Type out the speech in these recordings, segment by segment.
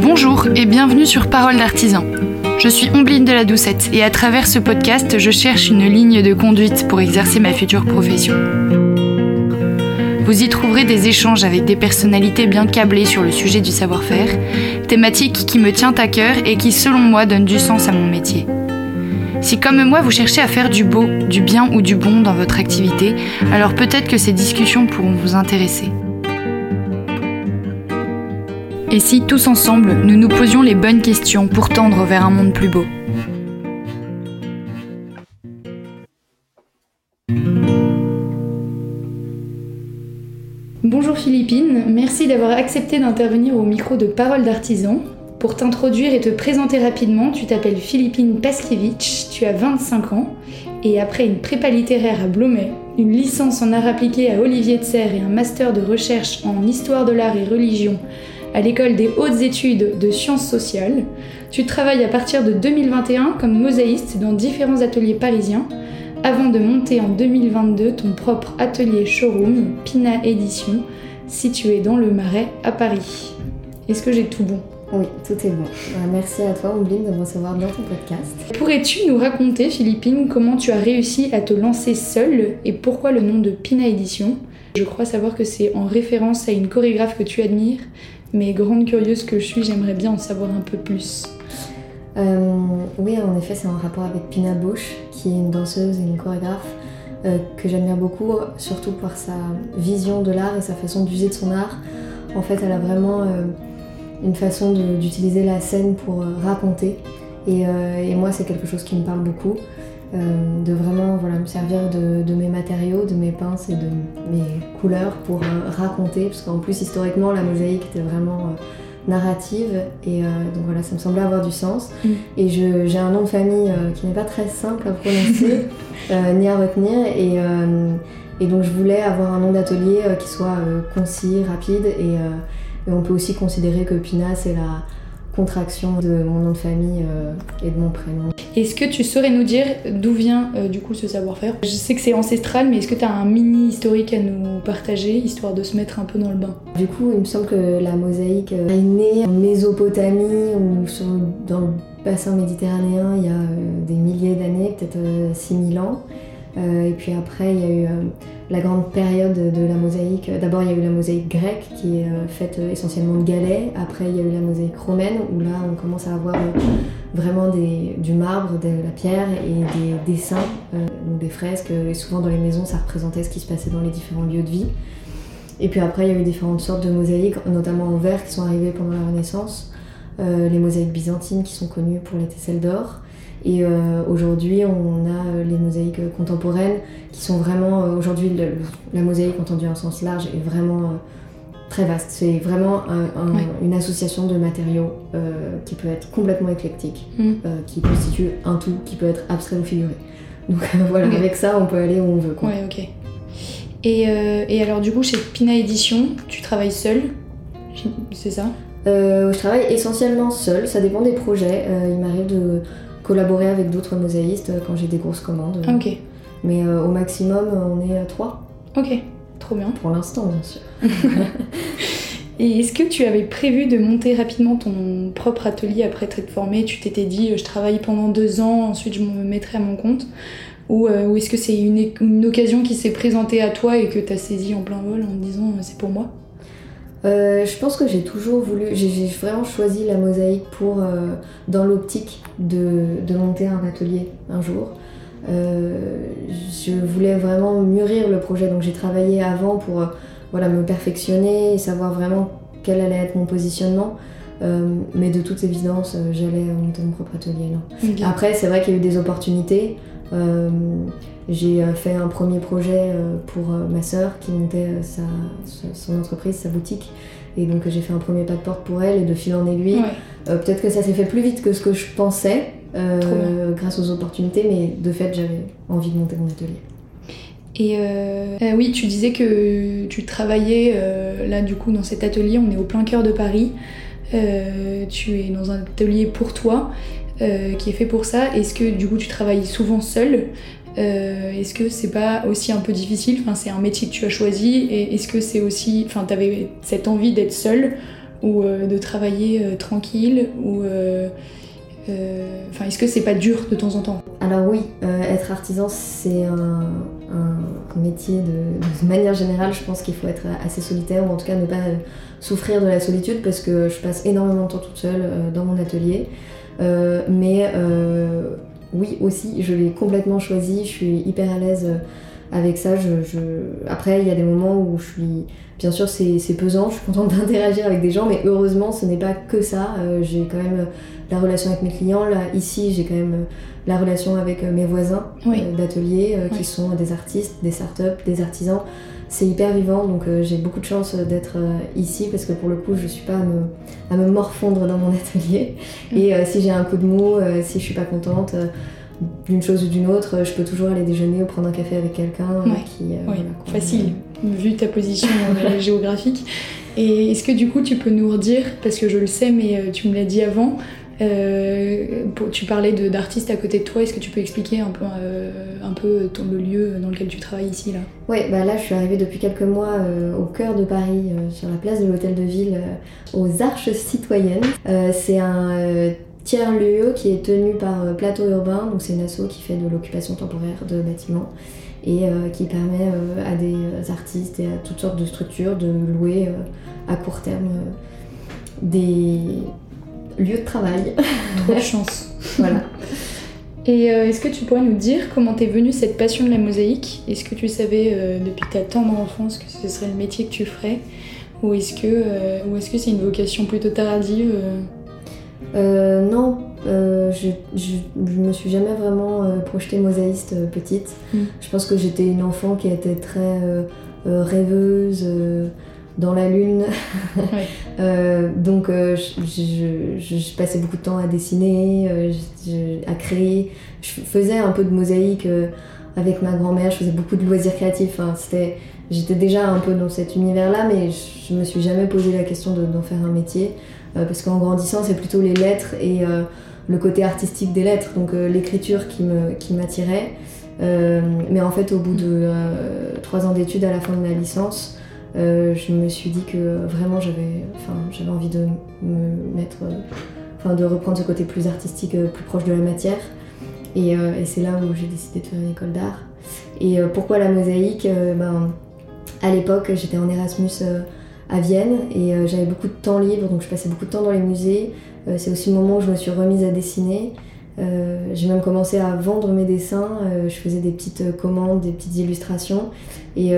Bonjour et bienvenue sur Parole d'artisan. Je suis Ombline de la Doucette et à travers ce podcast, je cherche une ligne de conduite pour exercer ma future profession. Vous y trouverez des échanges avec des personnalités bien câblées sur le sujet du savoir-faire, thématique qui me tient à cœur et qui selon moi donne du sens à mon métier. Si comme moi vous cherchez à faire du beau, du bien ou du bon dans votre activité, alors peut-être que ces discussions pourront vous intéresser. Et si tous ensemble, nous nous posions les bonnes questions pour tendre vers un monde plus beau? Bonjour Philippine, merci d'avoir accepté d'intervenir au micro de Parole d'artisan. Pour t'introduire et te présenter rapidement, tu t'appelles Philippine Paskiewicz, tu as 25 ans, et après une prépa littéraire à Blomet, une licence en art appliqué à Olivier de Serres et un master de recherche en histoire de l'art et religion à l'école des hautes études de sciences sociales, tu travailles à partir de 2021 comme mosaïste dans différents ateliers parisiens, avant de monter en 2022 ton propre atelier showroom, Pina Édition, situé dans le Marais à Paris. Est-ce que j'ai tout bon? Oui, tout est bon. Euh, merci à toi, Ombline, de me recevoir dans ton podcast. Pourrais-tu nous raconter, Philippine, comment tu as réussi à te lancer seule et pourquoi le nom de Pina Édition Je crois savoir que c'est en référence à une chorégraphe que tu admires, mais grande curieuse que je suis, j'aimerais bien en savoir un peu plus. Euh, oui, en effet, c'est en rapport avec Pina Bausch, qui est une danseuse et une chorégraphe euh, que j'admire beaucoup, surtout par sa vision de l'art et sa façon d'user de son art. En fait, elle a vraiment euh, une façon d'utiliser la scène pour raconter. Et, moi, c'est quelque chose qui me parle beaucoup. de vraiment voilà, me servir de, de, mes matériaux, de mes pinces et de mes couleurs pour raconter, parce qu'en plus historiquement la mosaïque était vraiment narrative et euh, donc voilà ça me semblait avoir du sens mm. et j'ai un nom de famille euh, qui n'est pas très simple à prononcer euh, ni à retenir et, et, donc je voulais avoir un nom d'atelier qui soit concis, rapide et, et, on peut aussi considérer que Pina c'est la contraction de mon nom de famille et de mon prénom. Est-ce que tu saurais nous dire d'où vient du coup ce savoir-faire? Je sais que c'est ancestral, mais est-ce que tu as un mini historique à nous partager, histoire de se mettre un peu dans le bain? Du coup, il me semble que la mosaïque est née en Mésopotamie ou dans le bassin méditerranéen il y a des milliers d'années, peut-être 6000 ans. Et puis après, il y a eu la grande période de la mosaïque. D'abord, il y a eu la mosaïque grecque qui est faite essentiellement de galets. Après, il y a eu la mosaïque romaine où là, on commence à avoir vraiment du marbre, de la pierre et des dessins, euh, donc des fresques. Et souvent dans les maisons, ça représentait ce qui se passait dans les différents lieux de vie. Et puis après, il y a eu différentes sortes de mosaïques, notamment en verre, qui sont arrivées pendant la Renaissance. Euh, les mosaïques byzantines qui sont connues pour les tesselles d'or. Et euh, aujourd'hui, on a les mosaïques contemporaines qui sont vraiment. aujourd'hui, la mosaïque, entendue en sens large, est vraiment très vaste. C'est vraiment une association de matériaux euh, qui peut être complètement éclectique, mm. euh, qui constitue un tout qui peut être abstrait ou figuré. Donc voilà, avec ça, on peut aller où on veut. Quoi. Ouais, ok. Et, euh, et, alors, du coup, chez Pina Édition, tu travailles seul C'est ça? Je travaille essentiellement seul, ça dépend des projets. il m'arrive de collaborer avec d'autres mosaïstes quand j'ai des grosses commandes. ok. Mais au maximum, on est à trois. Ok. Trop bien. Pour l'instant, bien sûr. Et est-ce que tu avais prévu de monter rapidement ton propre atelier après t'être formé? Tu t'étais dit, euh, je travaille pendant deux ans, ensuite je me mettrai à mon compte? Ou, euh, est-ce que c'est une, une, occasion qui s'est présentée à toi et que tu as saisi en plein vol en disant, euh, c'est pour moi? Je pense que j'ai toujours voulu, j'ai vraiment choisi la mosaïque pour, dans l'optique de, de, monter un atelier un jour. Euh, je voulais vraiment mûrir le projet, donc j'ai travaillé avant pour euh, voilà, me perfectionner et savoir vraiment quel allait être mon positionnement. Euh, mais de toute évidence, j'allais monter mon propre atelier. Non. Après, c'est vrai qu'il y a eu des opportunités. J'ai fait un premier projet pour ma sœur qui montait sa, son entreprise, sa boutique. Et donc j'ai fait un premier pas de porte pour elle et de fil en aiguille. Peut-être que ça s'est fait plus vite que ce que je pensais. Euh, grâce aux opportunités, mais de fait, j'avais envie de monter mon atelier. Et euh, euh, oui, tu disais que tu travaillais là du coup dans cet atelier, on est au plein cœur de Paris. tu es dans un atelier pour toi qui est fait pour ça. Est-ce que du coup tu travailles souvent seul est-ce que c'est pas aussi un peu difficile Enfin, c'est un métier que tu as choisi, et est-ce que c'est aussi, enfin, t'avais cette envie d'être seule ou de travailler tranquille ou Enfin, est-ce que c'est pas dur de temps en temps? Alors oui, être artisan, c'est un, métier de, manière générale. Je pense qu'il faut être assez solitaire ou en tout cas ne pas souffrir de la solitude parce que je passe énormément de temps toute seule dans mon atelier. Mais oui aussi, je l'ai complètement choisi, je suis hyper à l'aise euh, avec ça. Je, Après, il y a des moments où je suis... Bien sûr, c'est pesant, je suis contente d'interagir avec des gens, mais heureusement, ce n'est pas que ça. Euh, j'ai quand même euh, la relation avec mes clients. Là, ici, j'ai quand même la relation avec mes voisins d'atelier, qui sont des artistes, des startups, des artisans c'est hyper vivant, donc j'ai beaucoup de chance d'être ici parce que pour le coup, je suis pas à me, morfondre dans mon atelier. Mm. Et si j'ai un coup de mou, si je suis pas contente, d'une chose ou d'une autre, je peux toujours aller déjeuner ou prendre un café avec quelqu'un qui. oui, facile, vu ta position géographique. Et est-ce que du coup, tu peux nous redire, parce que je le sais, mais tu me l'as dit avant, euh, tu parlais d'artistes à côté de toi, est-ce que tu peux expliquer un peu, euh, un peu ton, le lieu dans lequel tu travailles ici là? Oui, bah là je suis arrivée depuis quelques mois euh, au cœur de Paris, sur la place de l'Hôtel de Ville, aux Arches Citoyennes. c'est un tiers-lieu qui est tenu par Plateau Urbain, donc c'est une asso qui fait de l'occupation temporaire de bâtiments et qui permet à des artistes et à toutes sortes de structures de louer à court terme des lieu de travail. Trop de chance. voilà. Et euh, est-ce que tu pourrais nous dire comment t'es venue cette passion de la mosaïque? Est-ce que tu savais euh, depuis ta tendre enfance que ce serait le métier que tu ferais? Ou est-ce que euh, ou est-ce que c'est une vocation plutôt tardive Non, je, je, me suis jamais vraiment projetée mosaïste petite. Mm. Je pense que j'étais une enfant qui était très rêveuse dans la lune. Euh, donc euh, je, passais beaucoup de temps à dessiner, euh, à créer. Je faisais un peu de mosaïque avec ma grand-mère, je faisais beaucoup de loisirs créatifs. c'était, j'étais déjà un peu dans cet univers-là, mais je me suis jamais posé la question d'en faire un métier. Parce qu'en grandissant, c'est plutôt les lettres et le côté artistique des lettres, donc l'écriture qui, me, qui m'attirait. mais en fait, au bout de trois ans d'études à la fin de ma licence, euh, je me suis dit que vraiment j'avais, envie de me mettre, euh, enfin, de reprendre ce côté plus artistique, euh, plus proche de la matière. Et, et c'est là où j'ai décidé de faire une école d'art. Et pourquoi la mosaïque? Ben, À l'époque, j'étais en Erasmus à Vienne et j'avais beaucoup de temps libre, donc je passais beaucoup de temps dans les musées. c'est aussi le moment où je me suis remise à dessiner. j'ai même commencé à vendre mes dessins. je faisais des petites commandes, des petites illustrations. Et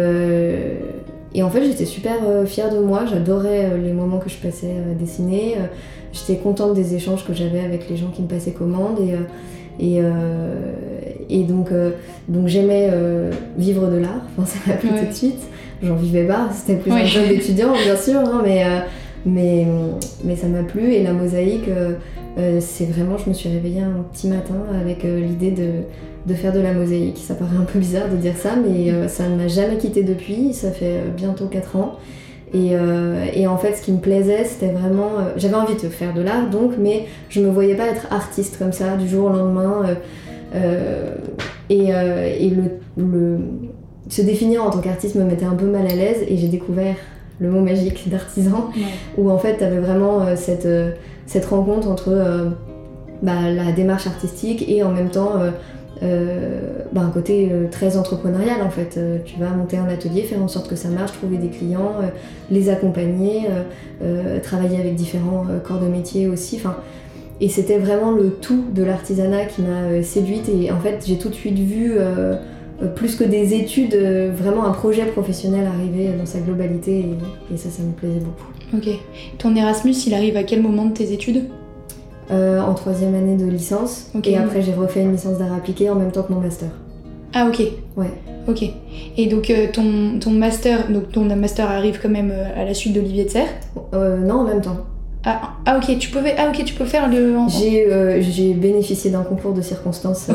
et en fait, j'étais super euh, fière de moi, j'adorais euh, les moments que je passais à dessiner, euh, j'étais contente des échanges que j'avais avec les gens qui me passaient commande et, et, et donc, donc j'aimais vivre de l'art, enfin, ça m'a plu tout de suite. J'en vivais pas, c'était plus un job d'étudiant bien sûr, hein, mais, mais, mais ça m'a plu et la mosaïque, c'est vraiment, je me suis réveillée un petit matin avec l'idée de de faire de la mosaïque. Ça paraît un peu bizarre de dire ça, mais euh, ça ne m'a jamais quitté depuis. Ça fait euh, bientôt 4 ans. Euh, et, en fait, ce qui me plaisait, c'était vraiment. J'avais envie de faire de l'art, donc, mais je me voyais pas être artiste comme ça, du jour au lendemain. et, le, se définir en tant qu'artiste me mettait un peu mal à l'aise, et j'ai découvert le mot magique d'artisan, où en fait, tu avais vraiment cette, cette rencontre entre. Bah, la démarche artistique et en même temps euh, bah, un côté euh, très entrepreneurial en fait. Euh, tu vas monter un atelier, faire en sorte que ça marche, trouver des clients, les accompagner, travailler avec différents corps de métier aussi. Enfin, et c'était vraiment le tout de l'artisanat qui m'a séduite et en fait j'ai tout de suite vu plus que des études, vraiment un projet professionnel arriver dans sa globalité et, et ça, ça me plaisait beaucoup. Ok. Ton Erasmus, il arrive à quel moment de tes études? Euh, en troisième année de licence. Et après, j'ai refait une licence d'art appliqué en même temps que mon master. Ah, ok. Ouais. Ok. Et donc, euh, ton, ton, master, donc ton master arrive quand même euh, à la suite d'Olivier de Serre Non, en même temps. Ah, ah, ok, tu peux, ah, ok, tu peux faire le. J'ai bénéficié d'un concours de circonstances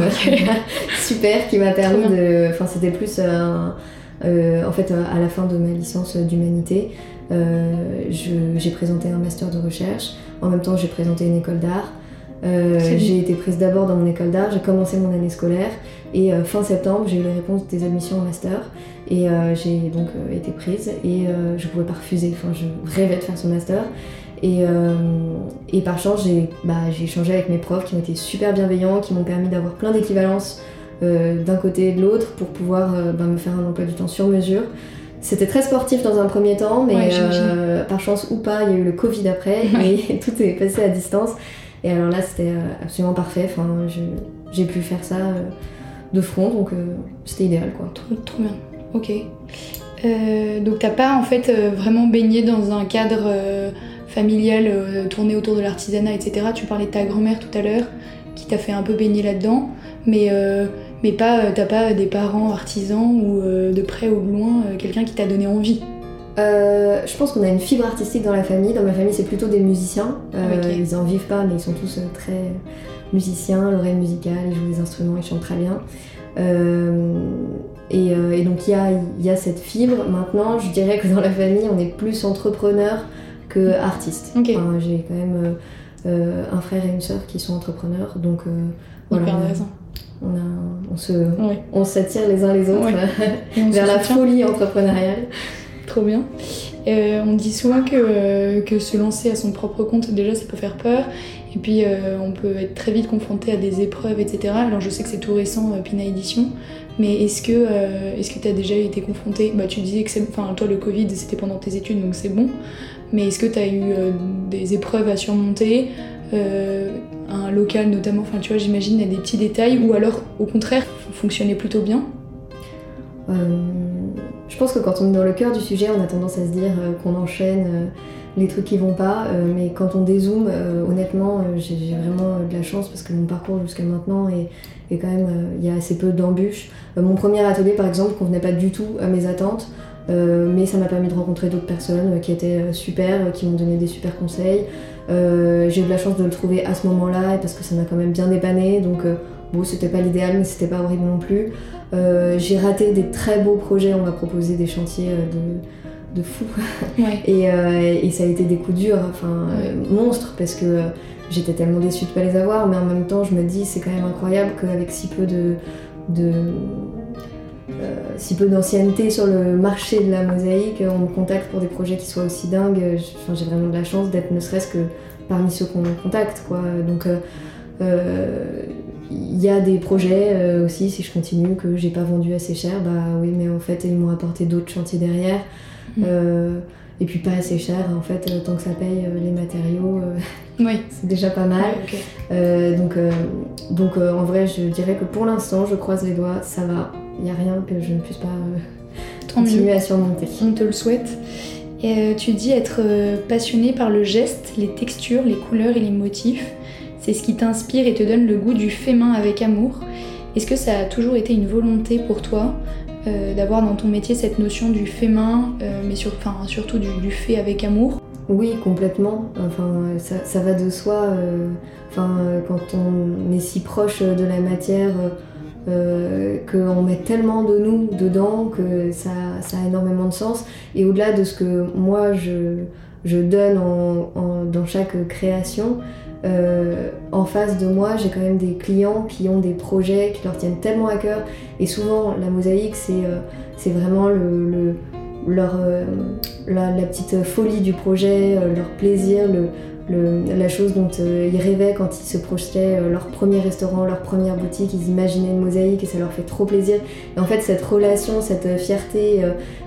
super qui m'a permis de. Enfin, c'était plus. en fait, à la fin de ma licence d'humanité, j'ai présenté un master de recherche. En même temps, j'ai présenté une école d'art. Euh, j'ai été prise d'abord dans mon école d'art, j'ai commencé mon année scolaire Et fin septembre, j'ai eu les réponses des admissions au master. Et j'ai donc été prise et je pouvais pas refuser. Enfin, je rêvais de faire ce master. Et, et par chance, j'ai bah, échangé avec mes profs qui ont été super bienveillants, qui m'ont permis d'avoir plein d'équivalences d'un côté et de l'autre pour pouvoir bah, me faire un emploi du temps sur mesure. C'était très sportif dans un premier temps, mais euh, par chance ou pas, il y a eu le Covid après et tout est passé à distance. Et alors là, c'était euh, absolument parfait. Enfin, j'ai pu faire ça euh, de front, donc c'était idéal, quoi. Trop, trop bien. Ok. donc t'as pas en fait vraiment baigné dans un cadre familial tourné autour de l'artisanat, etc. Tu parlais de ta grand-mère tout à l'heure, qui t'a fait un peu baigner là-dedans, mais mais pas euh, t'as pas des parents artisans ou euh, de près ou de loin euh, quelqu'un qui t'a donné envie? Je pense qu'on a une fibre artistique dans la famille. Dans ma famille, c'est plutôt des musiciens. Ils en vivent pas, mais ils sont tous très musiciens, l'oreille musicale, ils jouent des instruments, ils chantent très bien. Et, donc il y a, y a, cette fibre. Maintenant, je dirais que dans la famille, on est plus entrepreneur que artiste. J'ai quand même un frère et une sœur qui sont entrepreneurs, donc voilà on, se, on s'attire les uns les autres vers la folie entrepreneuriale. Trop bien. Euh, on dit souvent que, euh, que, se lancer à son propre compte, déjà, ça peut faire peur. Et puis, euh, on peut être très vite confronté à des épreuves, etc. Alors, je sais que c'est tout récent, Pina Édition. Mais est-ce que tu as déjà été confronté? Bah, Tu disais que enfin, toi, le Covid, c'était pendant tes études, donc c'est bon. Mais est-ce que tu as eu des épreuves à surmonter un local notamment, enfin tu vois, j'imagine il y a des petits détails, ou alors au contraire, fonctionnait plutôt bien? Euh, Je pense que quand on est dans le cœur du sujet, on a tendance à se dire euh, qu'on enchaîne euh, les trucs qui vont pas, mais quand on dézoome, honnêtement, j'ai vraiment de la chance parce que mon parcours jusqu'à maintenant est, quand même, il y a assez peu d'embûches. mon premier atelier par exemple convenait pas du tout à mes attentes. Mais ça m'a permis de rencontrer d'autres personnes qui étaient super, qui m'ont donné des super conseils. Euh, j'ai eu de la chance de le trouver à ce moment-là parce que ça m'a quand même bien dépanné. Donc, euh, bon, c'était pas l'idéal, mais c'était pas horrible non plus. Euh, j'ai raté des très beaux projets. On m'a proposé des chantiers de, de fou. et, et, ça a été des coups durs, enfin, monstres, parce que j'étais tellement déçue de pas les avoir. Mais en même temps, je me dis, c'est quand même incroyable qu'avec si peu de, de euh, si peu d'ancienneté sur le marché de la mosaïque, on me contacte pour des projets qui soient aussi dingues. J'ai vraiment de la chance d'être ne serait-ce que parmi ceux qu'on contacte. Quoi. Donc il euh, euh, y a des projets aussi, si je continue, que j'ai pas vendu assez cher, bah oui, mais en fait ils m'ont apporté d'autres chantiers derrière. Mmh. et puis pas assez cher, en fait, tant que ça paye les matériaux, c'est déjà pas mal. donc donc en vrai, je dirais que pour l'instant, je croise les doigts, ça va n'y a rien que je ne puisse pas euh, continuer à surmonter. On te le souhaite. Et euh, tu dis être euh, passionné par le geste, les textures, les couleurs et les motifs. C'est ce qui t'inspire et te donne le goût du fait main avec amour. Est-ce que ça a toujours été une volonté pour toi d'avoir dans ton métier cette notion du fait main, mais surtout du, fait avec amour? Oui, complètement. Enfin, ça, va de soi. enfin, quand on est si proche de la matière euh, qu'on met tellement de nous dedans que ça, a énormément de sens. Et au-delà de ce que moi je, donne dans chaque création, euh, en face de moi, j'ai quand même des clients qui ont des projets qui leur tiennent tellement à cœur. Et souvent, la mosaïque, c'est euh, vraiment le, leur, la, la, petite folie du projet, leur plaisir, le, la chose dont euh, ils rêvaient quand ils se projetaient euh, leur premier restaurant, leur première boutique, ils imaginaient une mosaïque et ça leur fait trop plaisir. Et en fait, cette relation, cette fierté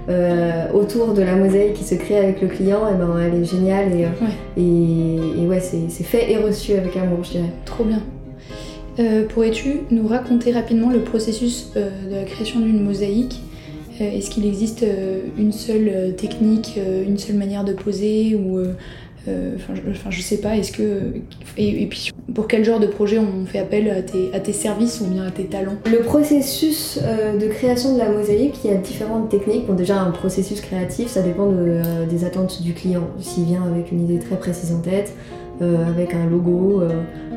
euh, autour de la mosaïque qui se crée avec le client, et eh ben, elle est géniale et ouais, ouais c'est fait et reçu avec amour, je dirais. Trop bien. Pourrais-tu nous raconter rapidement le processus de la création d'une mosaïque? Est-ce qu'il existe une seule technique, une seule manière de poser ou euh, enfin, je, sais pas, est-ce que. Et, puis, pour quel genre de projet on fait appel à tes, à tes services ou bien à tes talents Le processus euh, de création de la mosaïque, il y a différentes techniques. Bon, déjà, un processus créatif, ça dépend euh, des attentes du client. S'il vient avec une idée très précise en tête, avec un logo,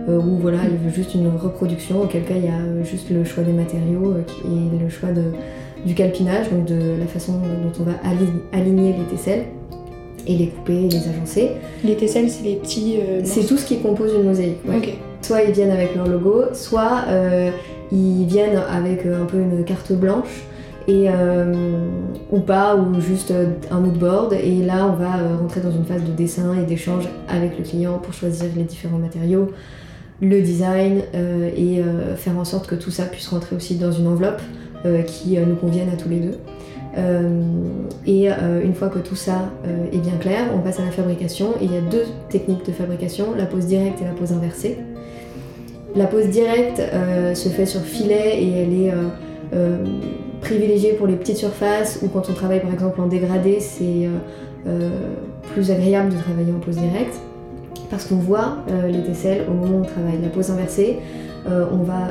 ou voilà, il veut juste une reproduction, auquel cas il y a juste le choix des matériaux et le choix de, du calpinage, donc de la façon dont on va aligner les tesselles et les couper, les agencer. Les tesselles, c'est les petits. Euh, c'est tout ce qui compose une mosaïque. Soit ils viennent avec leur logo, soit euh, ils viennent avec un peu une carte blanche et, ou pas, ou juste un mood board. Et là, on va rentrer dans une phase de dessin et d'échange avec le client pour choisir les différents matériaux, le design et faire en sorte que tout ça puisse rentrer aussi dans une enveloppe qui nous convienne à tous les deux. Euh, et euh, une fois que tout ça euh, est bien clair, on passe à la fabrication. Il y a deux techniques de fabrication, la pose directe et la pose inversée. La pose directe se fait sur filet et elle est privilégiée pour les petites surfaces ou quand on travaille par exemple en dégradé, c'est plus agréable de travailler en pose directe parce qu'on voit les tesselles au moment où on travaille. La pose inversée, on va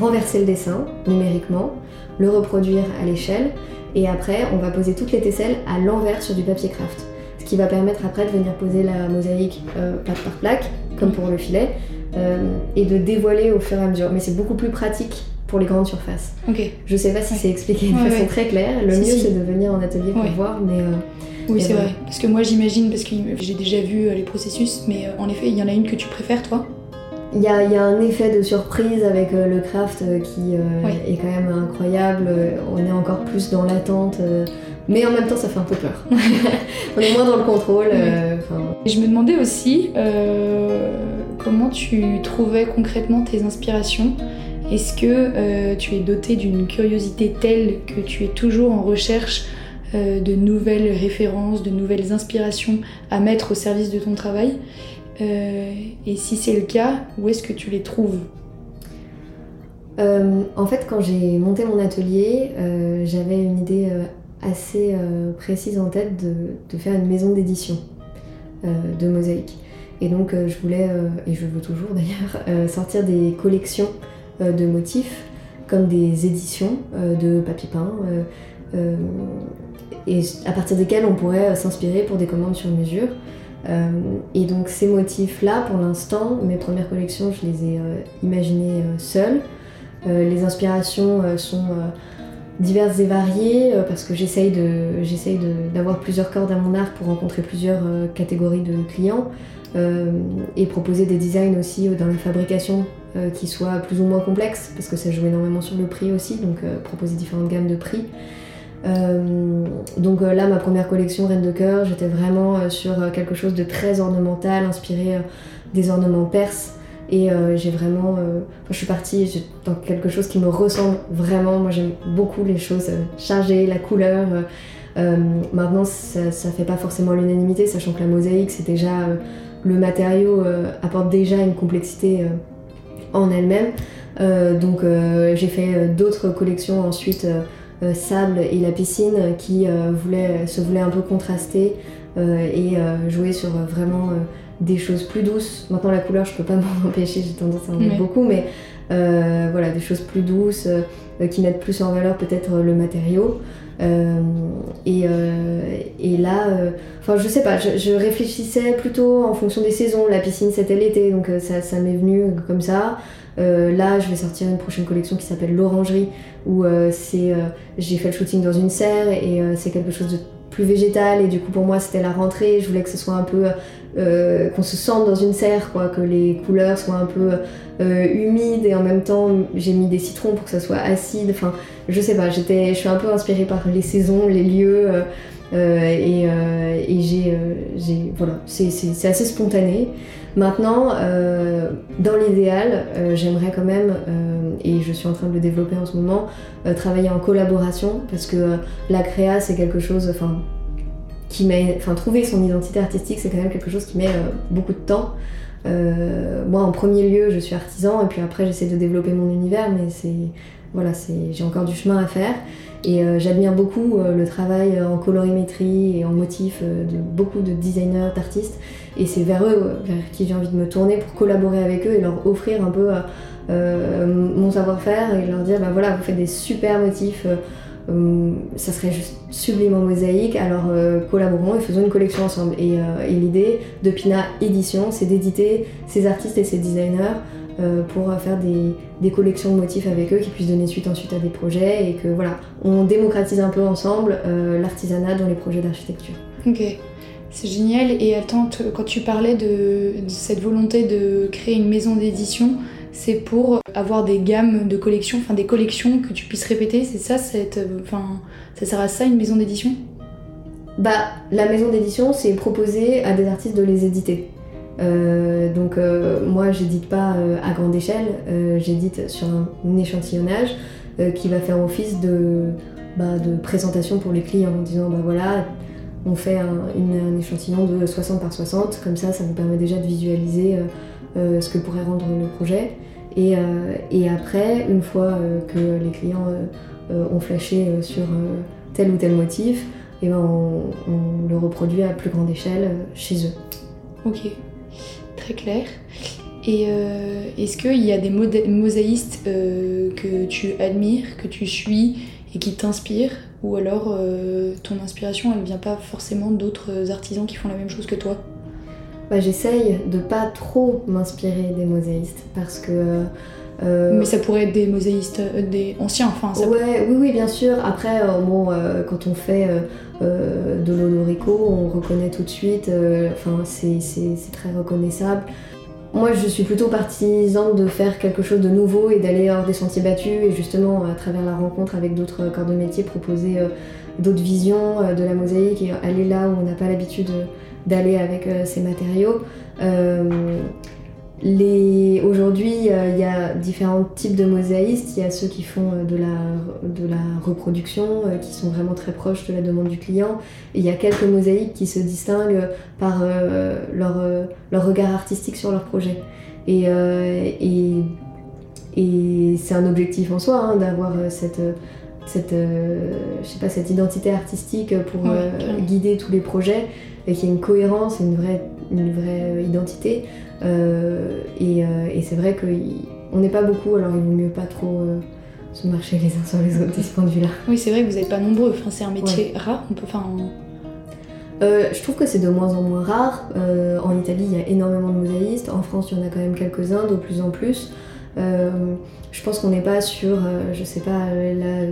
renverser le dessin numériquement, le reproduire à l'échelle et après, on va poser toutes les tesselles à l'envers sur du papier craft. Ce qui va permettre après de venir poser la mosaïque euh, plaque par plaque, comme pour le filet, euh, et de dévoiler au fur et à mesure. Mais c'est beaucoup plus pratique pour les grandes surfaces. Ok. Je sais pas si c'est expliqué de façon très claire. Le mieux, c'est de venir en atelier pour voir, mais. Euh, oui, c'est vrai. Parce que moi, j'imagine, parce que j'ai déjà vu les processus, mais en effet, il y en a une que tu préfères, toi? Il y, a, un effet de surprise avec euh, le craft euh, qui euh, est quand même incroyable. On est encore plus dans l'attente. mais en même temps, ça fait un peu peur. on est moins dans le contrôle. je me demandais aussi comment tu trouvais concrètement tes inspirations? Est-ce que tu es doté d'une curiosité telle que tu es toujours en recherche de nouvelles références, de nouvelles inspirations à mettre au service de ton travail? Euh, et si c'est le cas, où est-ce que tu les trouves euh, En fait, quand j'ai monté mon atelier, euh, j'avais une idée assez précise en tête de, faire une maison d'édition de mosaïque. Et donc, je voulais, et je veux toujours d'ailleurs, sortir des collections de motifs comme des éditions de papier peint et à partir desquelles on pourrait s'inspirer pour des commandes sur mesure. Euh, et donc ces motifs-là, pour l'instant, mes premières collections, je les ai euh, imaginées euh, seules. les inspirations sont diverses et variées parce que j'essaye d'avoir plusieurs cordes à mon arc pour rencontrer plusieurs catégories de clients et proposer des designs aussi dans la fabrication qui soient plus ou moins complexes parce que ça joue énormément sur le prix aussi, donc proposer différentes gammes de prix. Euh, donc euh, là, ma première collection Reine de cœur, j'étais vraiment euh, sur quelque chose de très ornemental, inspiré des ornements perses. Et j'ai vraiment. je suis partie dans quelque chose qui me ressemble vraiment. Moi, j'aime beaucoup les choses chargées, la couleur. maintenant, ça, ça fait pas forcément l'unanimité, sachant que la mosaïque, c'est déjà. le matériau apporte déjà une complexité en elle-même. donc, j'ai fait d'autres collections ensuite sable et la piscine qui euh, voulait, se voulait un peu contraster euh, et jouer sur vraiment des choses plus douces. Maintenant la couleur je peux pas m'en empêcher, j'ai tendance à en mettre beaucoup, mais voilà, des choses plus douces qui mettent plus en valeur peut-être le matériau. et, et, là, enfin je sais pas, je, réfléchissais plutôt en fonction des saisons. La piscine c'était l'été, donc ça, ça m'est venu comme ça. Euh, là, je vais sortir une prochaine collection qui s'appelle l'Orangerie, où euh, euh, j'ai fait le shooting dans une serre et c'est quelque chose de plus végétal. Et du coup, pour moi, c'était la rentrée. Je voulais que ce soit un peu. qu'on se sente dans une serre, quoi, que les couleurs soient un peu humides et en même temps, j'ai mis des citrons pour que ça soit acide. Enfin, je sais pas, je suis un peu inspirée par les saisons, les lieux. et, et j'ai, voilà, c'est assez spontané. Maintenant, euh, dans l'idéal, euh, j'aimerais quand même, euh, et je suis en train de le développer en ce moment, travailler en collaboration parce que la créa c'est quelque chose, enfin, qui met, enfin, trouver son identité artistique c'est quand même quelque chose qui met beaucoup de temps. moi, en premier lieu, je suis artisan et puis après j'essaie de développer mon univers, mais c'est, voilà, j'ai encore du chemin à faire. Et j'admire beaucoup le travail en colorimétrie et en motif de beaucoup de designers, d'artistes. Et c'est vers eux vers qui j'ai envie de me tourner pour collaborer avec eux et leur offrir un peu euh, mon savoir-faire et leur dire bah voilà, vous faites des super motifs. Euh, ça serait juste sublime en mosaïque, alors euh, collaborons et faisons une collection ensemble. Et, l'idée de Pina Édition, c'est d'éditer ces artistes et ces designers pour faire des, des, collections de motifs avec eux qui puissent donner suite ensuite à des projets et que voilà, on démocratise un peu ensemble l'artisanat dans les projets d'architecture. Ok. C'est génial. Et attends, quand tu parlais de, cette volonté de créer une maison d'édition, c'est pour avoir des gammes de collections, enfin des collections que tu puisses répéter. C'est ça, cette, enfin, ça sert à ça une maison d'édition? Bah, la maison d'édition, c'est proposer à des artistes de les éditer. Euh, donc euh, moi j'édite pas euh, à grande échelle, j'édite sur un, échantillonnage qui va faire office de, bah, de présentation pour les clients en disant bah voilà on fait un, échantillon de 60 par 60, comme ça ça vous permet déjà de visualiser ce que pourrait rendre le projet. Et, et après, une fois que les clients ont flashé sur tel ou tel motif, et eh ben on, on, le reproduit à plus grande échelle chez eux. Ok très clair. Et euh, est-ce qu'il y a des mosaïstes euh, que tu admires, que tu suis et qui t'inspirent? Ou alors euh, ton inspiration, elle vient pas forcément d'autres artisans qui font la même chose que toi? Bah, J'essaye de pas trop m'inspirer des mosaïstes parce que. Mais ça pourrait être des mosaïstes des anciens, enfin. Ça ouais, oui, oui, bien sûr. Après, bon, quand on fait de l'olorico, on reconnaît tout de suite. Enfin, c'est très reconnaissable. Moi, je suis plutôt partisane de faire quelque chose de nouveau et d'aller hors des sentiers battus et justement, à travers la rencontre avec d'autres corps de métier, proposer euh, d'autres visions euh, de la mosaïque et aller là où on n'a pas l'habitude d'aller avec euh, ces matériaux. Aujourd'hui, il y a différents types de mosaïstes. Il y a ceux qui font de la, de la reproduction, qui sont vraiment très proches de la demande du client. Il y a quelques mosaïques qui se distinguent par leur, regard artistique sur leur projet. Et, et, et c'est un objectif en soi hein, d'avoir cette, cette, je sais pas, cette identité artistique pour guider tous les projets et qu'il y ait une cohérence et une vraie, une vraie identité. Euh, euh, et, c'est vrai qu'on n'est pas beaucoup, alors il vaut mieux pas trop euh, se marcher les uns sur les autres de ce point de vue-là. Oui, c'est vrai que vous n'êtes pas nombreux, enfin, c'est un métier rare. On peut, enfin, je trouve que c'est de moins en moins rare. en Italie, il y a énormément de mosaïstes. En France, il y en a quand même quelques-uns, de plus en plus. Je pense qu'on n'est pas sur, je sais pas, la,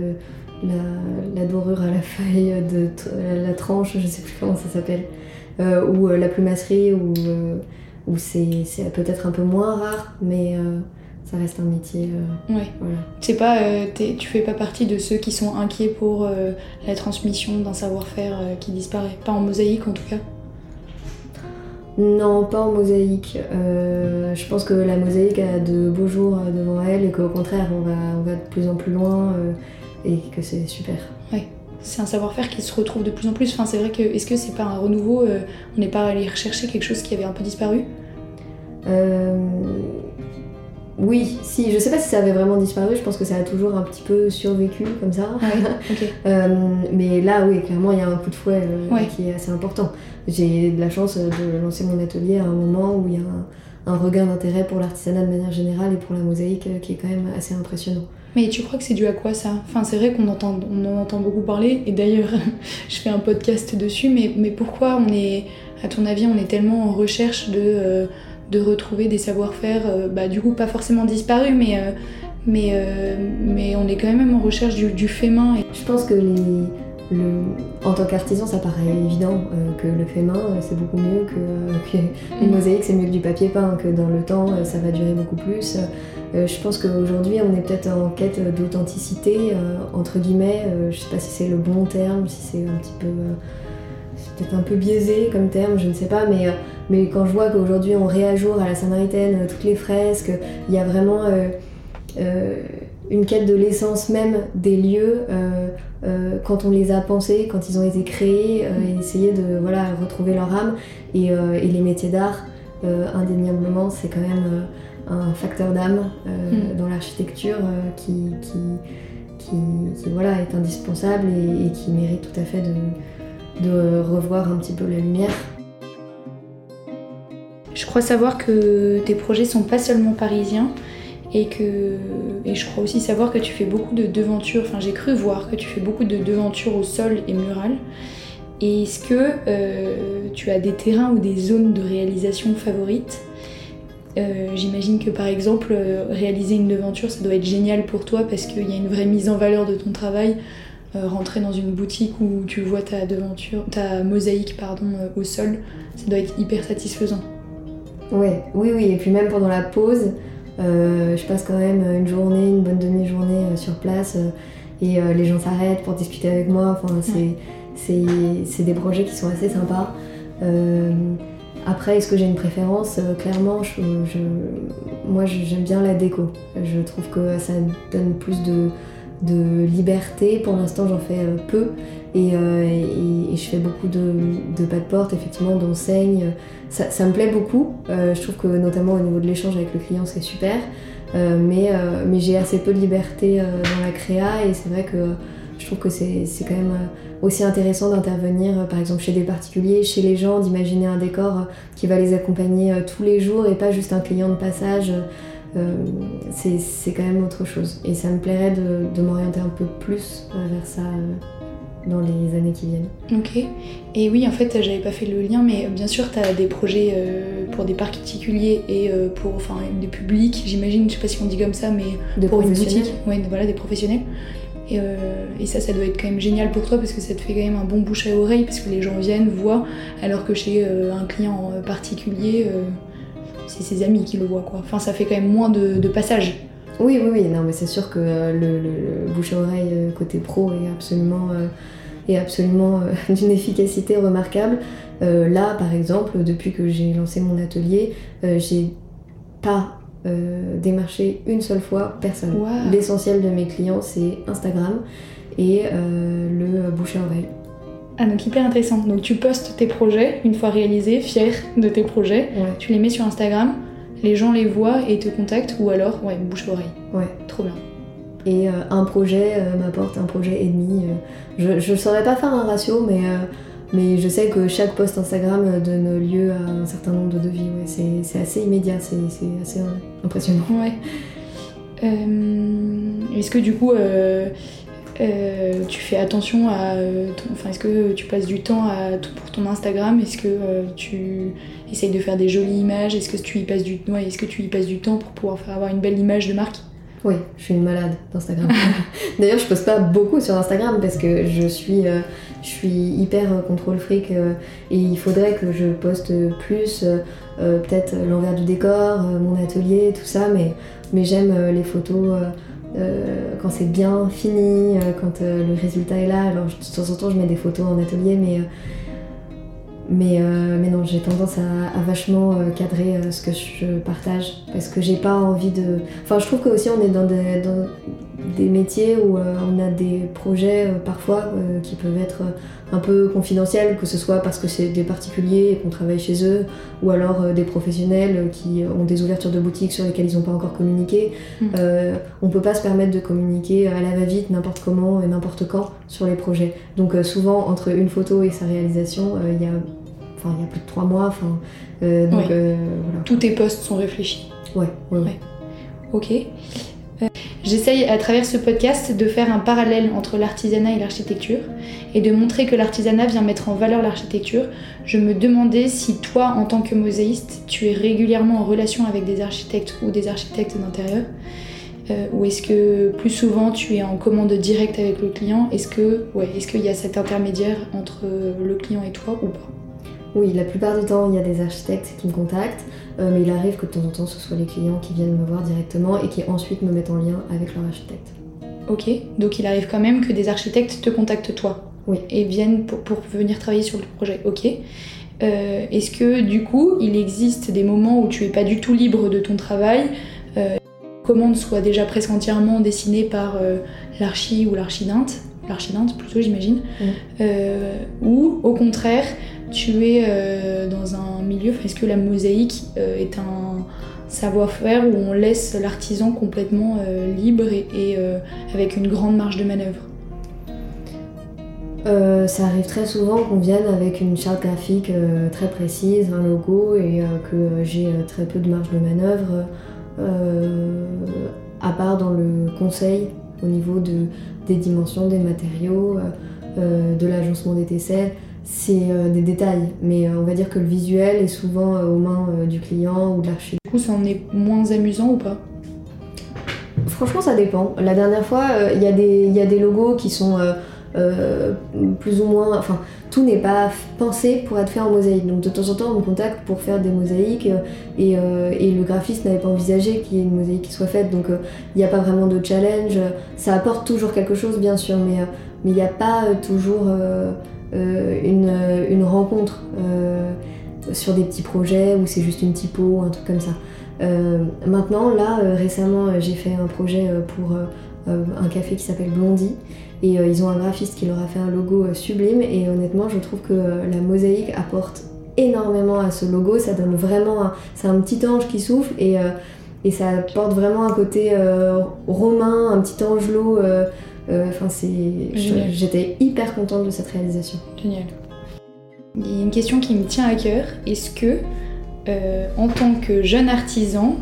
la, dorure à la feuille, de la, tranche, je sais plus comment ça s'appelle, ou la plumasserie, ou où c'est peut-être un peu moins rare, mais euh, ça reste un métier. Euh, ouais. Voilà. pas, euh, tu fais pas partie de ceux qui sont inquiets pour la transmission d'un savoir-faire qui disparaît. Pas en mosaïque en tout cas. Non, pas en mosaïque. je pense que la mosaïque a de beaux jours devant elle et qu'au contraire, on va, on va de plus en plus loin et que c'est super. Ouais c'est un savoir-faire qui se retrouve de plus en plus. Enfin, c'est vrai que est-ce que c'est pas un renouveau euh, On n'est pas allé rechercher quelque chose qui avait un peu disparu? Euh... Oui, si. Je sais pas si ça avait vraiment disparu. Je pense que ça a toujours un petit peu survécu comme ça. euh, mais là, oui, clairement, il y a un coup de fouet euh, qui est assez important. J'ai de la chance de lancer mon atelier à un moment où il y a un regain d'intérêt pour l'artisanat de manière générale et pour la mosaïque euh, qui est quand même assez impressionnant. Mais tu crois que c'est dû à quoi ça? Enfin, c'est vrai qu'on entend, on en entend beaucoup parler, et d'ailleurs, je fais un podcast dessus, mais, mais pourquoi on est, à ton avis, on est tellement en recherche de, euh, de retrouver des savoir-faire, euh, bah, du coup, pas forcément disparus, mais, euh, mais, mais on est quand même en recherche du, du fait main. Je pense que les, le, en tant qu'artisan, ça paraît évident que le fait main, c'est beaucoup mieux que, que une mm. mosaïque, c'est mieux que du papier peint, que dans le temps, ça va durer beaucoup plus. Euh, je pense qu'aujourd'hui, on est peut-être en quête d'authenticité, euh, entre guillemets. Euh, je sais pas si c'est le bon terme, si c'est un petit peu. C'est peut-être un peu biaisé comme terme, je ne sais pas, mais, mais quand je vois qu'aujourd'hui on réajoute à la Samaritaine toutes les fresques, il y a vraiment une quête de l'essence même des lieux quand on les a pensés, quand ils ont été créés, et essayer de voilà, retrouver leur âme. Et, et les métiers d'art, indéniablement, c'est quand même un facteur d'âme euh, hmm. dans l'architecture euh, qui, qui, voilà, est indispensable et, qui mérite tout à fait de, de revoir un petit peu la lumière. Je crois savoir que tes projets sont pas seulement parisiens et que et je crois aussi savoir que tu fais beaucoup de devantures. Enfin, j'ai cru voir que tu fais beaucoup de devantures au sol et mural. Et est-ce que euh, tu as des terrains ou des zones de réalisation favorites? Euh, j'imagine que par exemple, euh, réaliser une devanture, ça doit être génial pour toi parce qu'il y a une vraie mise en valeur de ton travail. Euh, rentrer dans une boutique où tu vois ta devanture, ta mosaïque pardon, au sol, ça doit être hyper satisfaisant. Ouais, oui, oui, et puis même pendant la pause, je passe quand même une journée, une bonne demi-journée sur place et les gens s'arrêtent pour discuter avec moi. Enfin, c'est des projets qui sont assez sympas. Après, est-ce que j'ai une préférence? Clairement, je, moi j'aime bien la déco. Je trouve que ça donne plus de, de liberté. Pour l'instant, j'en fais euh, peu euh, et, je fais beaucoup de, de pas de porte, effectivement, d'enseignes. Ça, ça, me plaît beaucoup. Euh, je trouve que notamment au niveau de l'échange avec le client, c'est super. mais, mais j'ai assez peu de liberté dans la créa et c'est vrai que je trouve que c'est quand même aussi intéressant d'intervenir par exemple chez des particuliers, chez les gens, d'imaginer un décor qui va les accompagner tous les jours et pas juste un client de passage. Euh, c'est quand même autre chose. Et ça me plairait de, m'orienter un peu plus euh, vers ça euh, dans les années qui viennent. Ok. Et oui, en fait, j'avais pas fait le lien, mais bien sûr, tu as des projets pour des particuliers et pour enfin, des publics, j'imagine, je sais pas si on dit comme ça, mais pour une boutique, ouais, voilà, des professionnels. Et, et, ça, ça doit être quand même génial pour toi parce que ça te fait quand même un bon bouche à oreille parce que les gens viennent, voient, alors que chez un client particulier, c'est ses amis qui le voient quoi. Enfin ça fait quand même moins de, de passages. Oui, oui, oui, non mais c'est sûr que euh, le, bouche-oreille euh, côté pro est absolument, euh, est absolument d'une efficacité remarquable. là par exemple, depuis que j'ai lancé mon atelier, j'ai pas démarché une seule fois personne. L'essentiel de mes clients c'est Instagram et le bouche-oreille. Ah donc hyper intéressant. Donc tu postes tes projets une fois réalisés, fier de tes projets, tu les mets sur Instagram, les gens les voient et te contactent ou alors ouais bouche oreille. Ouais. Trop bien. Et euh, un projet euh, m'apporte un projet et demi. Euh. je ne saurais pas faire un ratio, mais, mais je sais que chaque post Instagram donne lieu à un certain nombre de devis. Ouais. C'est assez immédiat, c'est assez impressionnant. Ouais. Est-ce que du coup euh, tu fais attention à. enfin, est-ce que tu passes du temps à, pour ton Instagram? Est-ce que euh, tu essayes de faire des jolies images? Est-ce que tu y passes du, ouais, est-ce que tu y passes du temps pour pouvoir faire avoir une belle image de marque? Oui, je suis une malade d'Instagram. D'ailleurs, je poste pas beaucoup sur Instagram parce que je suis, euh, je suis hyper contrôle fric et il faudrait que je poste plus, peut-être l'envers du décor, mon atelier, tout ça, mais, mais j'aime les photos. Euh, quand c'est bien fini, euh, quand euh, le résultat est là. Alors de temps en temps je mets des photos en atelier, mais, mais, non, j'ai tendance à, vachement cadrer ce que je partage parce que j'ai pas envie de. Enfin, je trouve que aussi on est dans des, des métiers où on a des projets parfois qui peuvent être un peu confidentiels, que ce soit parce que c'est des particuliers et qu'on travaille chez eux, ou alors euh, des professionnels qui ont des ouvertures de boutiques sur lesquelles ils n'ont pas encore communiqué. Mm. Euh, on ne peut pas se permettre de communiquer à la va-vite n'importe comment et n'importe quand sur les projets. Donc euh, souvent, entre une photo et sa réalisation, il y a enfin il y a plus de trois mois enfin donc voilà. tous tes posts sont réfléchis ouais ouais, ouais. ok J'essaye à travers ce podcast de faire un parallèle entre l'artisanat et l'architecture et de montrer que l'artisanat vient mettre en valeur l'architecture. Je me demandais si toi, en tant que mosaïste, tu es régulièrement en relation avec des architectes ou des architectes d'intérieur euh, ou est-ce que plus souvent tu es en commande directe avec le client? Est-ce que ouais, est-ce qu'il y a cet intermédiaire entre le client et toi ou pas? Oui, la plupart du temps, il y a des architectes qui me contactent. Euh, mais il arrive que de temps en temps ce soit les clients qui viennent me voir directement et qui ensuite me mettent en lien avec leur architecte. Ok, donc il arrive quand même que des architectes te contactent toi Oui. Et viennent pour, venir travailler sur le projet. Ok. Euh, est-ce que du coup il existe des moments où tu es pas du tout libre de ton travail euh, commande soit déjà presque entièrement dessinée par euh, l'archi ou l'archidinte, l'archidinte plutôt j'imagine, ou au contraire tu es euh, dans un milieu, est-ce que la mosaïque euh, est un savoir-faire où on laisse l'artisan complètement euh, libre et, avec une grande marge de manœuvre. Ça arrive très souvent qu'on vienne avec une charte graphique très précise, un logo, et que j'ai très peu de marge de manœuvre, à part dans le conseil au niveau de, des dimensions des matériaux, de l'agencement des tesselles c'est euh, des détails, mais euh, on va dire que le visuel est souvent euh, aux mains du client ou de l'archi. Du coup, ça en est moins amusant ou pas? Franchement, ça dépend. La dernière fois, il y, y, a des logos qui sont plus ou moins. Enfin, tout n'est pas pensé pour être fait en mosaïque. Donc de temps en temps, on me contacte pour faire des mosaïques et, le graphiste n'avait pas envisagé qu'il y ait une mosaïque qui soit faite. Donc il n'y a pas vraiment de challenge. Ça apporte toujours quelque chose, bien sûr, mais il n'y a pas toujours une, une, rencontre sur des petits projets où c'est juste une typo ou un truc comme ça. Euh, maintenant, là, euh, récemment, euh, j'ai fait un projet pour un café qui s'appelle Blondie. Et ils ont un graphiste qui leur a fait un logo sublime. Et honnêtement, je trouve que la mosaïque apporte énormément à ce logo. Ça donne vraiment. Un, c'est un petit ange qui souffle et, et ça apporte vraiment un côté romain, un petit angelot. Enfin, c'est. J'étais hyper contente de cette réalisation. Génial. Il y a une question qui me tient à cœur. Est-ce que euh, en tant que jeune artisan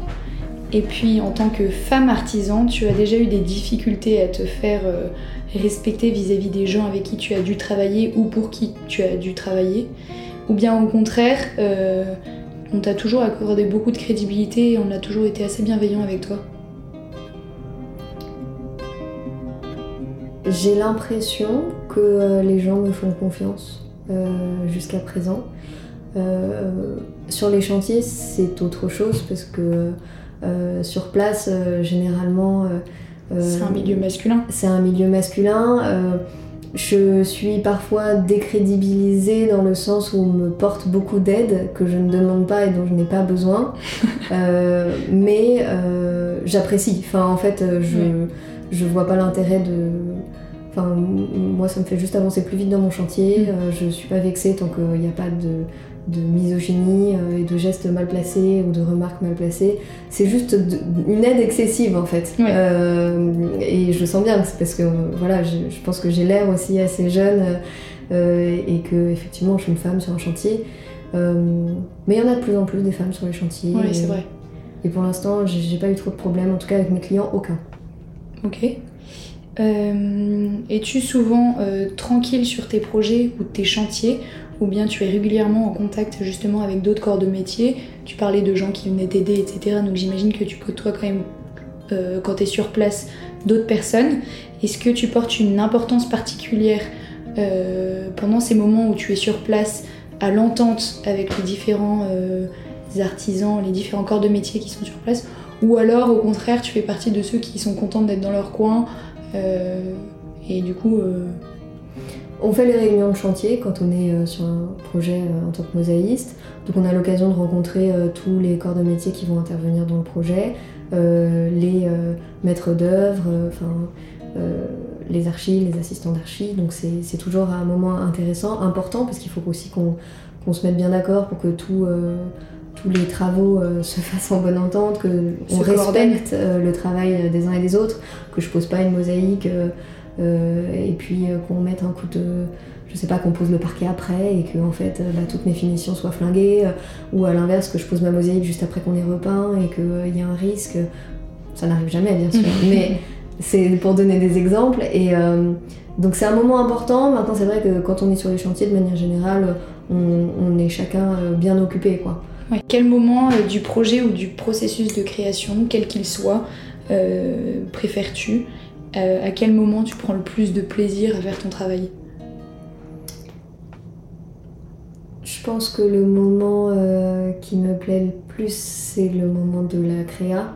et puis en tant que femme artisan, tu as déjà eu des difficultés à te faire euh, respecter vis-à-vis des gens avec qui tu as dû travailler ou pour qui tu as dû travailler? Ou bien au contraire, euh, on t'a toujours accordé beaucoup de crédibilité et on a toujours été assez bienveillant avec toi? J'ai l'impression que les gens me font confiance jusqu'à présent. Euh, sur les chantiers, c'est autre chose parce que euh, sur place, euh, généralement. c'est un milieu masculin. C'est un milieu masculin. je suis parfois décrédibilisée dans le sens où on me porte beaucoup d'aide que je ne demande pas et dont je n'ai pas besoin. mais j'apprécie. Enfin, en fait, je, je vois pas l'intérêt de. Enfin, moi, ça me fait juste avancer plus vite dans mon chantier. Mm. je suis pas vexée tant qu'il n'y a pas de de misogynie euh, et de gestes mal placés ou de remarques mal placées. C'est juste une aide excessive en fait. Euh, et je le sens bien, parce que voilà, je, pense que j'ai l'air aussi assez jeune euh, et que effectivement je suis une femme sur un chantier. mais il y en a de plus en plus des femmes sur les chantiers. Oui, c'est vrai. Et pour l'instant, j'ai pas eu trop de problèmes, en tout cas avec mes clients, aucun. Ok. Es-tu souvent tranquille sur tes projets ou tes chantiers? Ou bien tu es régulièrement en contact justement avec d'autres corps de métier? Tu parlais de gens qui venaient t'aider, etc. Donc j'imagine que tu côtoies quand même, euh, quand tu es sur place, d'autres personnes. Est-ce que tu portes une importance particulière euh, pendant ces moments où tu es sur place à l'entente avec les différents euh, artisans, les différents corps de métier qui sont sur place? Ou alors au contraire tu fais partie de ceux qui sont contents d'être dans leur coin et du coup on fait les réunions de chantier quand on est euh, sur un projet euh, en tant que mosaïste. Donc on a l'occasion de rencontrer euh, tous les corps de métier qui vont intervenir dans le projet, les maîtres d'œuvre, les archis, les assistants d'archi. Donc c'est toujours un moment intéressant, important, parce qu'il faut aussi qu'on se mette bien d'accord pour que tous les travaux se fassent en bonne entente, qu'on respecte le travail des uns et des autres, que je pose pas une mosaïque euh, et puis euh, qu'on mette un coup de je sais pas, qu'on pose le parquet après et que en fait bah, toutes mes finitions soient flinguées, euh, ou à l'inverse que je pose ma mosaïque juste après qu'on ait repeint et qu'il y a un risque. Ça n'arrive jamais bien sûr, mais c'est pour donner des exemples. Et donc c'est un moment important. Maintenant c'est vrai que quand on est sur les chantiers de manière générale, on, est chacun bien occupé quoi. Quel moment du projet ou du processus de création, quel qu'il soit, préfères-tu euh, à quel moment tu prends le plus de plaisir à faire ton travail? Je pense que le moment euh, qui me plaît le plus, c'est le moment de la créa,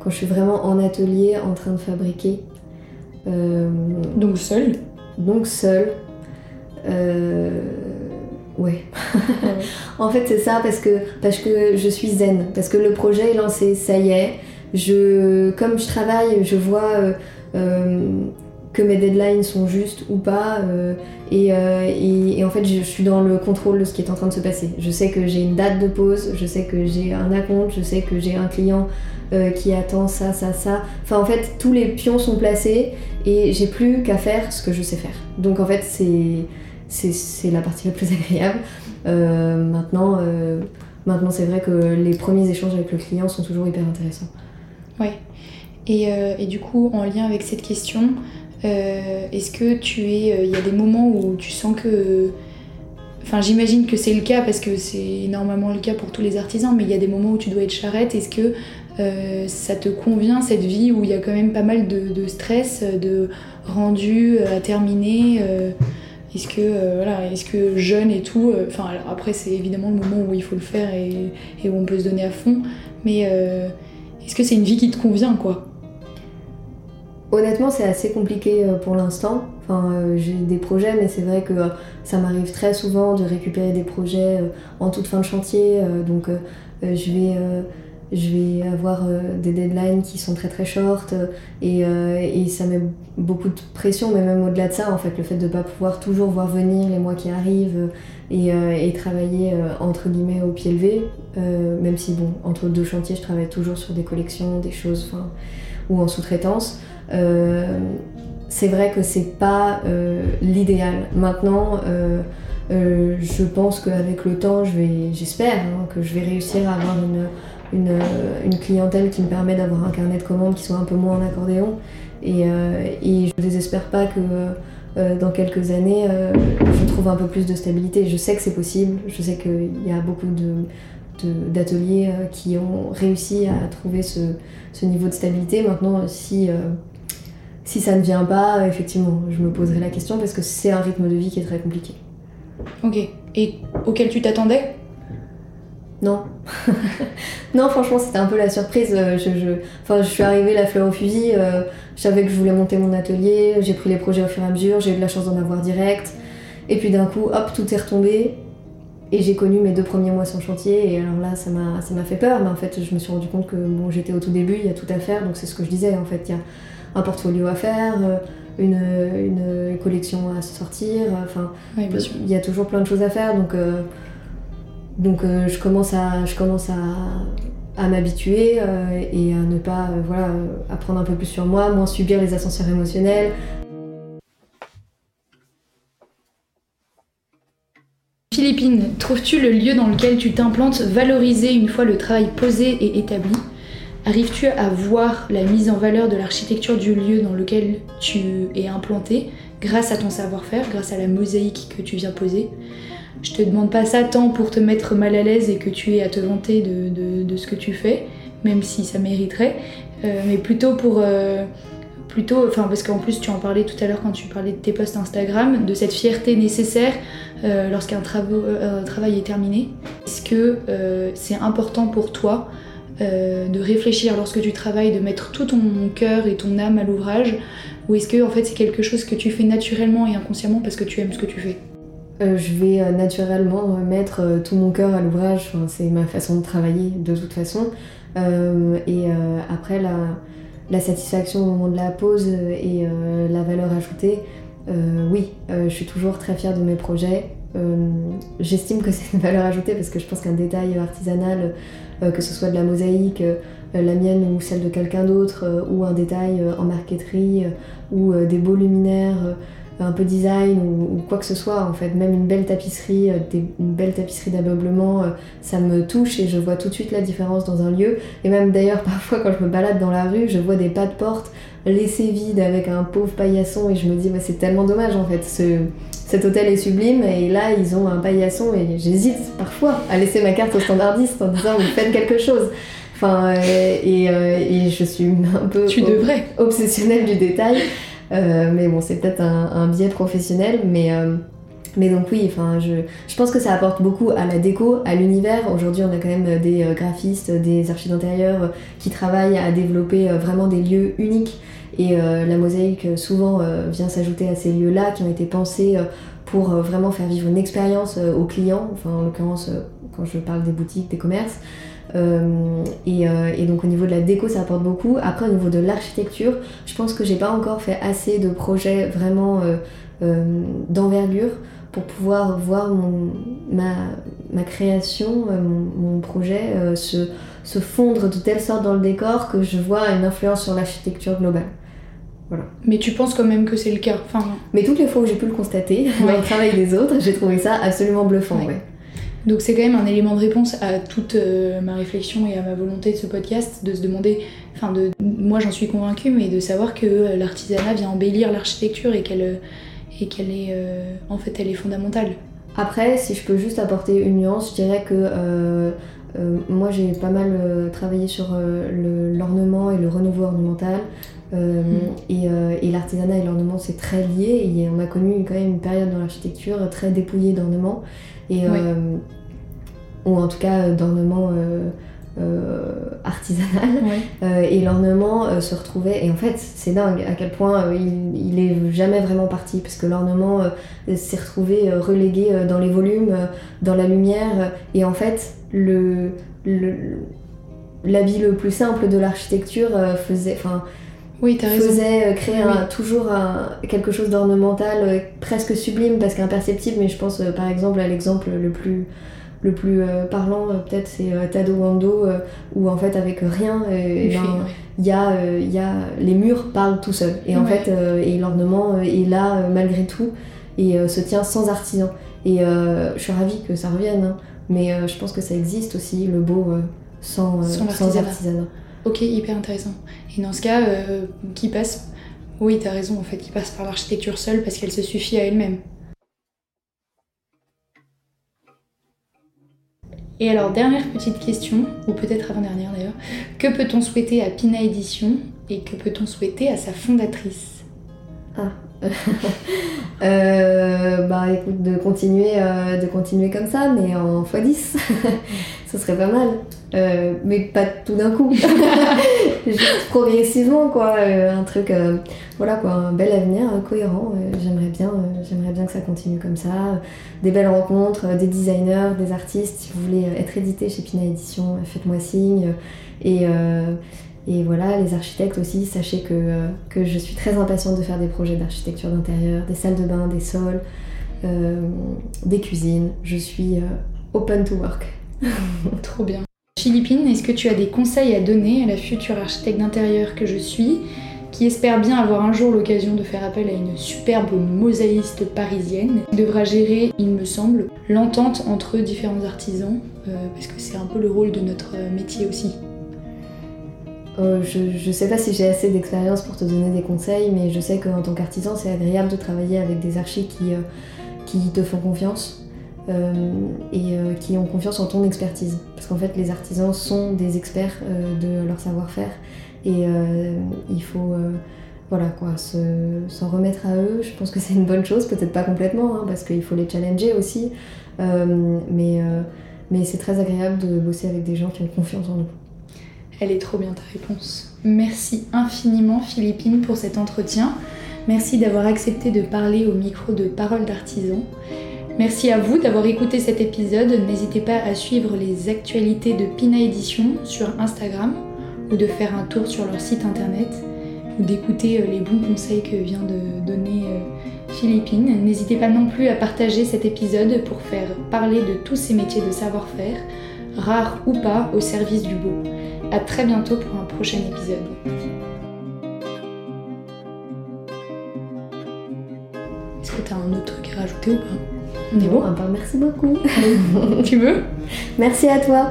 quand je suis vraiment en atelier en train de fabriquer. Euh, donc seul Donc seul. Ouais. en fait, c'est ça parce que, je suis zen, parce que le projet est lancé, ça y est. Je, comme je travaille, je vois euh, que mes deadlines sont justes ou pas. Euh, euh, et, en fait, je, suis dans le contrôle de ce qui est en train de se passer. Je sais que j'ai une date de pause, je sais que j'ai un acompte, je sais que j'ai un client qui attend ça, ça, ça. Enfin, en fait, tous les pions sont placés et j'ai plus qu'à faire ce que je sais faire. Donc, en fait, c'est c'est la partie la plus agréable. maintenant, maintenant c'est vrai que les premiers échanges avec le client sont toujours hyper intéressants. Ouais. Euh, et, du coup, en lien avec cette question, euh, est-ce que tu es. Euh, il y a des moments où tu sens que. Enfin, j'imagine que c'est le cas parce que c'est normalement le cas pour tous les artisans, mais il y a des moments où tu dois être charrette. Est-ce que ça te convient cette vie où il y a quand même pas mal de, stress, de rendu à terminer est-ce que, voilà, est-ce que jeune et tout, enfin après c'est évidemment le moment où il faut le faire et, où on peut se donner à fond, mais est-ce que c'est une vie qui te convient quoi? Honnêtement, c'est assez compliqué euh, pour l'instant. Enfin, euh, j'ai des projets, mais c'est vrai que euh, ça m'arrive très souvent de récupérer des projets en toute fin de chantier. donc, je vais je vais avoir des deadlines qui sont très très short et, et, ça met beaucoup de pression, mais même au-delà de ça, en fait, le fait de ne pas pouvoir toujours voir venir les mois qui arrivent et, et travailler entre guillemets au pied levé, même si, bon, entre deux chantiers, je travaille toujours sur des collections, des choses, ou en sous-traitance. Euh, c'est vrai que c'est pas euh, l'idéal. Maintenant, euh, je pense qu'avec le temps, j'espère hein, que je vais réussir à avoir une, une, clientèle qui me permet d'avoir un carnet de commandes qui soit un peu moins en accordéon. Et, et je ne désespère pas que dans quelques années, je trouve un peu plus de stabilité. Je sais que c'est possible, je sais qu'il y a beaucoup d'ateliers qui ont réussi à trouver ce, ce, niveau de stabilité. Maintenant, si si ça ne vient pas, effectivement, je me poserai la question parce que c'est un rythme de vie qui est très compliqué. Ok. Et auquel tu t'attendais? Non. non, franchement, c'était un peu la surprise. Euh, je, je... Enfin, je suis arrivée la fleur au fusil. Euh, je savais que je voulais monter mon atelier. J'ai pris les projets au fur et à mesure. J'ai eu de la chance d'en avoir direct. Et puis d'un coup, hop, tout est retombé. Et j'ai connu mes deux premiers mois sans chantier. Et alors là, ça m'a fait peur. Mais en fait, je me suis rendu compte que bon, j'étais au tout début. Il y a tout à faire. Donc c'est ce que je disais. En fait, il y a un portfolio à faire, euh, une, une collection à sortir. Enfin, il y a toujours plein de choses à faire. Donc, euh, donc euh, je commence à, je commence à, m'habituer et à ne pas voilà, apprendre un peu plus sur moi, moins subir les ascenseurs émotionnels. Philippine, trouves-tu le lieu dans lequel tu t'implantes valorisé une fois le travail posé et établi? Arrives-tu à voir la mise en valeur de l'architecture du lieu dans lequel tu es implanté grâce à ton savoir-faire, grâce à la mosaïque que tu viens poser? Je te demande pas ça tant pour te mettre mal à l'aise et que tu aies à te vanter de, ce que tu fais, même si ça mériterait, euh, mais plutôt pour... Euh, plutôt, enfin parce qu'en plus tu en parlais tout à l'heure quand tu parlais de tes posts Instagram, de cette fierté nécessaire euh, lorsqu'un travail est terminé. Est-ce que c'est important pour toi de réfléchir lorsque tu travailles, de mettre tout ton cœur et ton âme à l'ouvrage Ou est-ce que en fait c'est quelque chose que tu fais naturellement et inconsciemment parce que tu aimes ce que tu fais? Euh, je vais euh, naturellement mettre tout mon cœur à l'ouvrage, c'est ma façon de travailler de toute façon. et après, la, satisfaction au moment de la pause et la valeur ajoutée, oui, je suis toujours très fière de mes projets. J'estime que c'est une valeur ajoutée parce que je pense qu'un détail artisanal euh, que ce soit de la mosaïque, euh, la mienne ou celle de quelqu'un d'autre, euh, ou un détail en marqueterie, ou des beaux luminaires un peu design ou, quoi que ce soit en fait même une belle tapisserie une belle tapisserie d'ameublement ça me touche et je vois tout de suite la différence dans un lieu et même d'ailleurs parfois quand je me balade dans la rue je vois des pas de porte laissés vides avec un pauvre paillasson et je me dis bah, c'est tellement dommage en fait ce, cet hôtel est sublime et là ils ont un paillasson et j'hésite parfois à laisser ma carte au standardiste en disant vous faites quelque chose. Enfin, euh, et, euh, et, je suis un peu tu devrais. obsessionnelle du détail. Euh, mais bon, c'est peut-être un, biais professionnel, mais, mais donc oui, enfin, je, je, pense que ça apporte beaucoup à la déco, à l'univers. Aujourd'hui, on a quand même des graphistes, des architectes d'intérieur qui travaillent à développer vraiment des lieux uniques et euh, la mosaïque euh, souvent euh, vient s'ajouter à ces lieux-là qui ont été pensés pour vraiment faire vivre une expérience aux clients, enfin en l'occurrence quand je parle des boutiques, des commerces. Et, et, donc au niveau de la déco ça apporte beaucoup. Après au niveau de l'architecture, je pense que j'ai pas encore fait assez de projets vraiment d'envergure pour pouvoir voir mon, ma, ma, création, mon, mon projet se, se, fondre de telle sorte dans le décor que je vois une influence sur l'architecture globale. Mais tu penses quand même que c'est le cas. Enfin... Mais toutes les fois où j'ai pu le constater dans le travail des autres, j'ai trouvé ça absolument bluffant. Donc c'est quand même un élément de réponse à toute euh, ma réflexion et à ma volonté de ce podcast, de se demander, enfin de, moi j'en suis convaincue, mais de savoir que euh, l'artisanat vient embellir l'architecture et qu'elle euh, et qu'elle est en fait elle est fondamentale. Après, si je peux juste apporter une nuance, je dirais que moi j'ai pas mal travaillé sur l'ornement et le renouveau ornemental. Mm. Et, l'artisanat et l'ornement c'est très lié et on a connu quand même une période dans l'architecture très dépouillée d'ornement et ou en tout cas d'ornement euh, artisanal. Euh, et l'ornement euh, se retrouvait et en fait c'est dingue à quel point il, il, est jamais vraiment parti parce que l'ornement s'est retrouvé relégué dans les volumes dans la lumière et en fait le, l'habit le, plus simple de l'architecture faisait enfin oui, faisait créer toujours quelque chose d'ornemental presque sublime parce qu'imperceptible mais je pense par exemple à l'exemple le plus le plus euh, parlant, euh, peut-être, c'est euh, Tado Wando, où en fait, avec rien, il ben, y, a, y a les murs parlent tout seuls. Et en fait, et l'ornement est là malgré tout et se tient sans artisan. Et je suis ravie que ça revienne, hein. mais je pense que ça existe aussi, le beau sans, sans, artisanat. Ok, hyper intéressant. Et dans ce cas, qui passe, oui, t'as raison, en fait, qui passe par l'architecture seule parce qu'elle se suffit à elle-même. Et alors, dernière petite question, ou peut-être avant-dernière d'ailleurs, que peut-on souhaiter à Pina Édition et que peut-on souhaiter à sa fondatrice? Ah euh, Bah écoute, de continuer, euh, de continuer comme ça, mais en x10, ce serait pas mal. Euh, mais pas tout d'un coup, juste progressivement quoi, un truc, voilà quoi, un bel avenir cohérent. j'aimerais bien, j'aimerais bien que ça continue comme ça, des belles rencontres, des designers, des artistes. Si vous voulez être édité chez Pina Édition, faites-moi signe. Et et voilà, les architectes aussi, sachez que, que je suis très impatiente de faire des projets d'architecture d'intérieur, des salles de bain, des sols, des cuisines. Je suis open to work. Trop bien. Philippine, est-ce que tu as des conseils à donner à la future architecte d'intérieur que je suis, qui espère bien avoir un jour l'occasion de faire appel à une superbe mosaïste parisienne, qui devra gérer, il me semble, l'entente entre différents artisans, euh, parce que c'est un peu le rôle de notre métier aussi. Euh, je, ne sais pas si j'ai assez d'expérience pour te donner des conseils, mais je sais qu'en tant qu'artisan, c'est agréable de travailler avec des archis qui, euh, qui te font confiance, euh, et qui ont confiance en ton expertise. Parce qu'en fait, les artisans sont des experts de leur savoir-faire et il faut voilà quoi, s'en remettre à eux. Je pense que c'est une bonne chose, peut-être pas complètement, hein, parce qu'il faut les challenger aussi, mais, mais c'est très agréable de bosser avec des gens qui ont confiance en nous. Elle est trop bien ta réponse. Merci infiniment Philippine pour cet entretien. Merci d'avoir accepté de parler au micro de Parole d'artisan. Merci à vous d'avoir écouté cet épisode. N'hésitez pas à suivre les actualités de Pina Edition sur Instagram ou de faire un tour sur leur site internet ou d'écouter euh, les bons conseils que vient de donner euh, Philippine. N'hésitez pas non plus à partager cet épisode pour faire parler de tous ces métiers de savoir-faire, rares ou pas, au service du beau. A très bientôt pour un prochain épisode. Est-ce que tu as un autre truc à rajouter ou pas? On est bon? Ah bah, merci beaucoup. tu veux? Merci à toi.